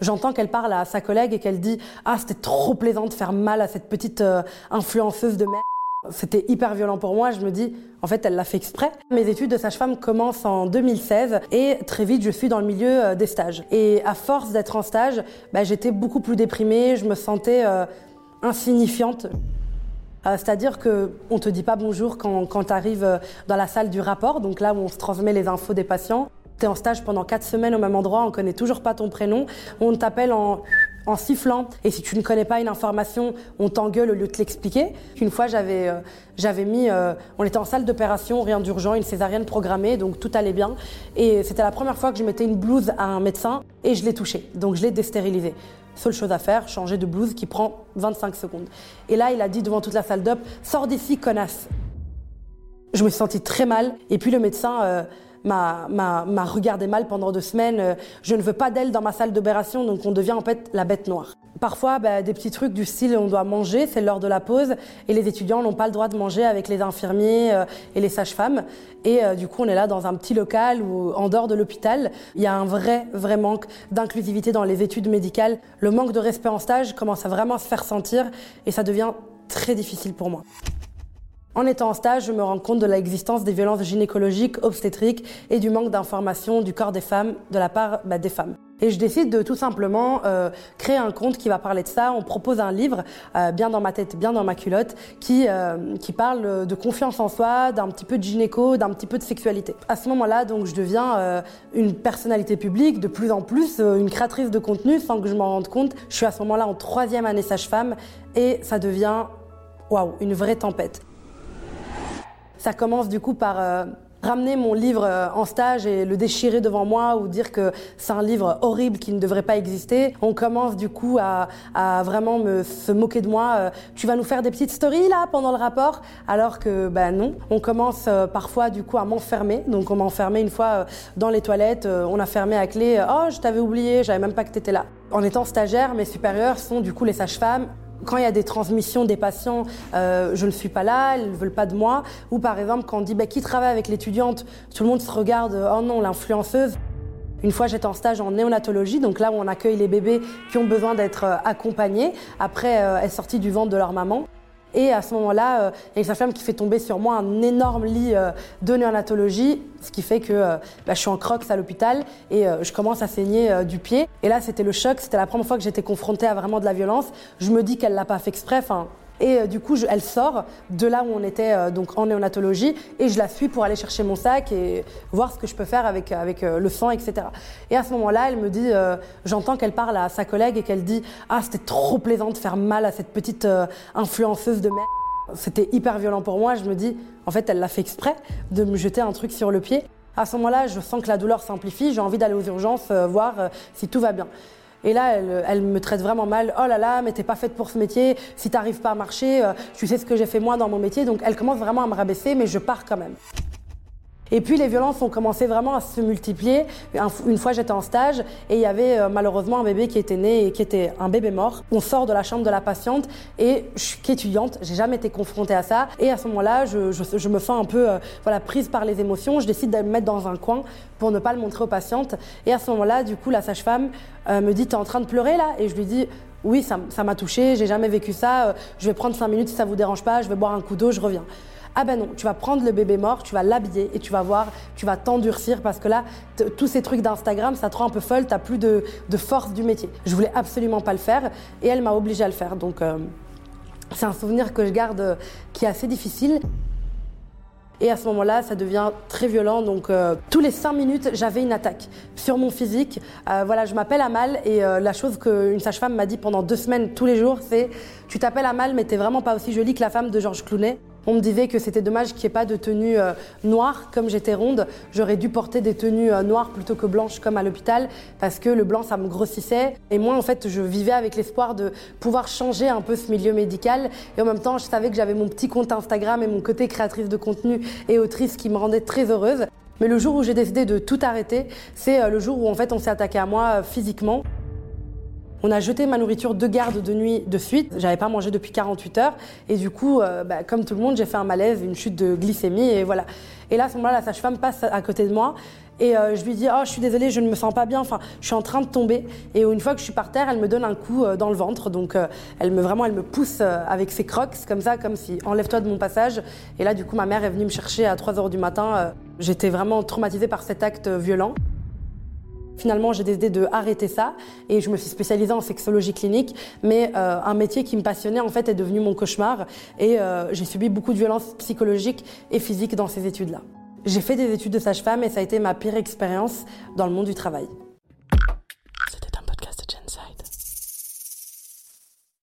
J'entends qu'elle parle à sa collègue et qu'elle dit Ah, c'était trop plaisant de faire mal à cette petite euh, influenceuse de merde. C'était hyper violent pour moi. Je me dis, en fait, elle l'a fait exprès. Mes études de sage-femme commencent en 2016 et très vite, je suis dans le milieu euh, des stages. Et à force d'être en stage, bah, j'étais beaucoup plus déprimée. Je me sentais euh, insignifiante. C'est-à-dire que on te dit pas bonjour quand, quand tu arrives dans la salle du rapport, donc là où on se transmet les infos des patients. Tu es en stage pendant quatre semaines au même endroit, on connaît toujours pas ton prénom, on t'appelle en en sifflant. Et si tu ne connais pas une information, on t'engueule au lieu de l'expliquer. Une fois, j'avais euh, j'avais mis, euh, on était en salle d'opération, rien d'urgent, une césarienne programmée, donc tout allait bien. Et c'était la première fois que je mettais une blouse à un médecin et je l'ai touché. Donc je l'ai déstérilisé. Seule chose à faire, changer de blouse qui prend 25 secondes. Et là, il a dit devant toute la salle d'op, sors d'ici, connasse. Je me suis sentie très mal. Et puis le médecin. Euh, m'a regardé mal pendant deux semaines. Euh, je ne veux pas d'elle dans ma salle d'opération, donc on devient en fait la bête noire. Parfois, bah, des petits trucs du style on doit manger, c'est l'heure de la pause, et les étudiants n'ont pas le droit de manger avec les infirmiers euh, et les sages-femmes. Et du coup, on est là dans un petit local ou en dehors de l'hôpital. Il y a un vrai, vrai manque d'inclusivité dans les études médicales. Le manque de respect en stage commence à vraiment se faire sentir, et ça devient très difficile pour moi. En étant en stage, je me rends compte de l'existence des violences gynécologiques, obstétriques et du manque d'information du corps des femmes de la part bah, des femmes. Et je décide de tout simplement euh, créer un compte qui va parler de ça. On propose un livre, euh, bien dans ma tête, bien dans ma culotte, qui, euh, qui parle de confiance en soi, d'un petit peu de gynéco, d'un petit peu de sexualité. À ce moment-là, donc, je deviens une personnalité publique, de plus en plus une créatrice de contenu, sans que je m'en rende compte. Je suis à ce moment-là en troisième année sage-femme et ça devient, waouh, une vraie tempête. Ça commence du coup par euh, ramener mon livre euh, en stage et le déchirer devant moi ou dire que c'est un livre horrible qui ne devrait pas exister. On commence du coup à, vraiment me, se moquer de moi. Euh, tu vas nous faire des petites stories là pendant le rapport? Alors que ben non. On commence parfois du coup à m'enfermer. Donc on m'a enfermé une fois dans les toilettes. on a fermé à clé. Oh, je t'avais oublié, j'avais même pas que t'étais là. En étant stagiaire, mes supérieurs sont du coup les sages-femmes quand il y a des transmissions des patients, euh, je ne suis pas là, ils ne veulent pas de moi. Ou par exemple, quand on dit bah, qui travaille avec l'étudiante, tout le monde se regarde, oh non, l'influenceuse. Une fois, j'étais en stage en néonatologie, donc là où on accueille les bébés qui ont besoin d'être euh, accompagnés après euh, être sortis du ventre de leur maman. Et à ce moment-là, euh, il y a une sage-femme qui fait tomber sur moi un énorme lit euh, de néonatologie, ce qui fait que euh, bah, je suis en crocs à l'hôpital et je commence à saigner du pied. Et là, c'était le choc, c'était la première fois que j'étais confrontée à vraiment de la violence. Je me dis qu'elle l'a pas fait exprès, et euh, du coup, elle sort de là où on était euh, donc en néonatologie et je la suis pour aller chercher mon sac et voir ce que je peux faire avec, avec euh, le sang, etc. Et à ce moment-là, elle me dit, j'entends qu'elle parle à sa collègue et qu'elle dit, ah, c'était trop plaisant de faire mal à cette petite influenceuse de merde. C'était hyper violent pour moi. Je me dis, en fait, elle l'a fait exprès de me jeter un truc sur le pied. À ce moment-là, je sens que la douleur s'amplifie. J'ai envie d'aller aux urgences voir si tout va bien. Et là, elle, me traite vraiment mal. Oh là là, mais t'es pas faite pour ce métier. Si t'arrives pas à marcher, euh, tu sais ce que j'ai fait moi dans mon métier. Donc elle commence vraiment à me rabaisser, mais je pars quand même. Et puis les violences ont commencé vraiment à se multiplier. Une fois j'étais en stage et il y avait euh, malheureusement un bébé qui était né et qui était un bébé mort. On sort de la chambre de la patiente et je suis qu'étudiante, j'ai jamais été confrontée à ça. Et à ce moment-là, je, me sens un peu euh, voilà prise par les émotions. Je décide de me mettre dans un coin pour ne pas le montrer aux patientes. Et à ce moment-là, du coup, la sage-femme euh, me dit "T'es en train de pleurer là? Et je lui dis "Oui, ça m'a touchée. J'ai jamais vécu ça. je vais prendre cinq minutes si ça vous dérange pas. Je vais boire un coup d'eau. Je reviens." Ah ben non, tu vas prendre le bébé mort, tu vas l'habiller et tu vas voir, tu vas t'endurcir parce que là, tous ces trucs d'Instagram, ça te rend un peu folle, t'as plus de, force du métier. Je voulais absolument pas le faire et elle m'a obligée à le faire. Donc euh, c'est un souvenir que je garde euh, qui est assez difficile. Et à ce moment-là, ça devient très violent. Donc, euh, tous les cinq minutes, j'avais une attaque sur mon physique. voilà, je m'appelle Amal et la chose qu'une sage-femme m'a dit pendant deux semaines, tous les jours, c'est tu t'appelles Amal, mais t'es vraiment pas aussi jolie que la femme de Georges Clounet. On me disait que c'était dommage qu'il n'y ait pas de tenue euh, noire. Comme j'étais ronde, j'aurais dû porter des tenues euh, noires plutôt que blanches comme à l'hôpital parce que le blanc, ça me grossissait. Et moi, en fait, je vivais avec l'espoir de pouvoir changer un peu ce milieu médical. Et en même temps, je savais que j'avais mon petit compte Instagram et mon côté créatrice de contenu et autrice qui me rendait très heureuse. Mais le jour où j'ai décidé de tout arrêter, c'est euh, le jour où en fait on s'est attaqué à moi physiquement. On a jeté ma nourriture de garde de nuit de suite. J'avais pas mangé depuis 48 heures. Et du coup, euh, bah, comme tout le monde, j'ai fait un malaise, une chute de glycémie. Et voilà. Et là, à ce moment-là, la sage-femme passe à côté de moi. Et euh, je lui dis, oh, je suis désolée, je ne me sens pas bien. Enfin, je suis en train de tomber. Et une fois que je suis par terre, elle me donne un coup euh, dans le ventre. Donc, elle me vraiment, elle me pousse avec ses crocs, comme ça, comme si enlève-toi de mon passage. Et là, du coup, ma mère est venue me chercher à 3 heures du matin. J'étais vraiment traumatisée par cet acte violent. Finalement, j'ai décidé de arrêter ça et je me suis spécialisée en sexologie clinique. Mais euh, un métier qui me passionnait en fait est devenu mon cauchemar et euh, j'ai subi beaucoup de violences psychologiques et physiques dans ces études-là. J'ai fait des études de sage-femme et ça a été ma pire expérience dans le monde du travail.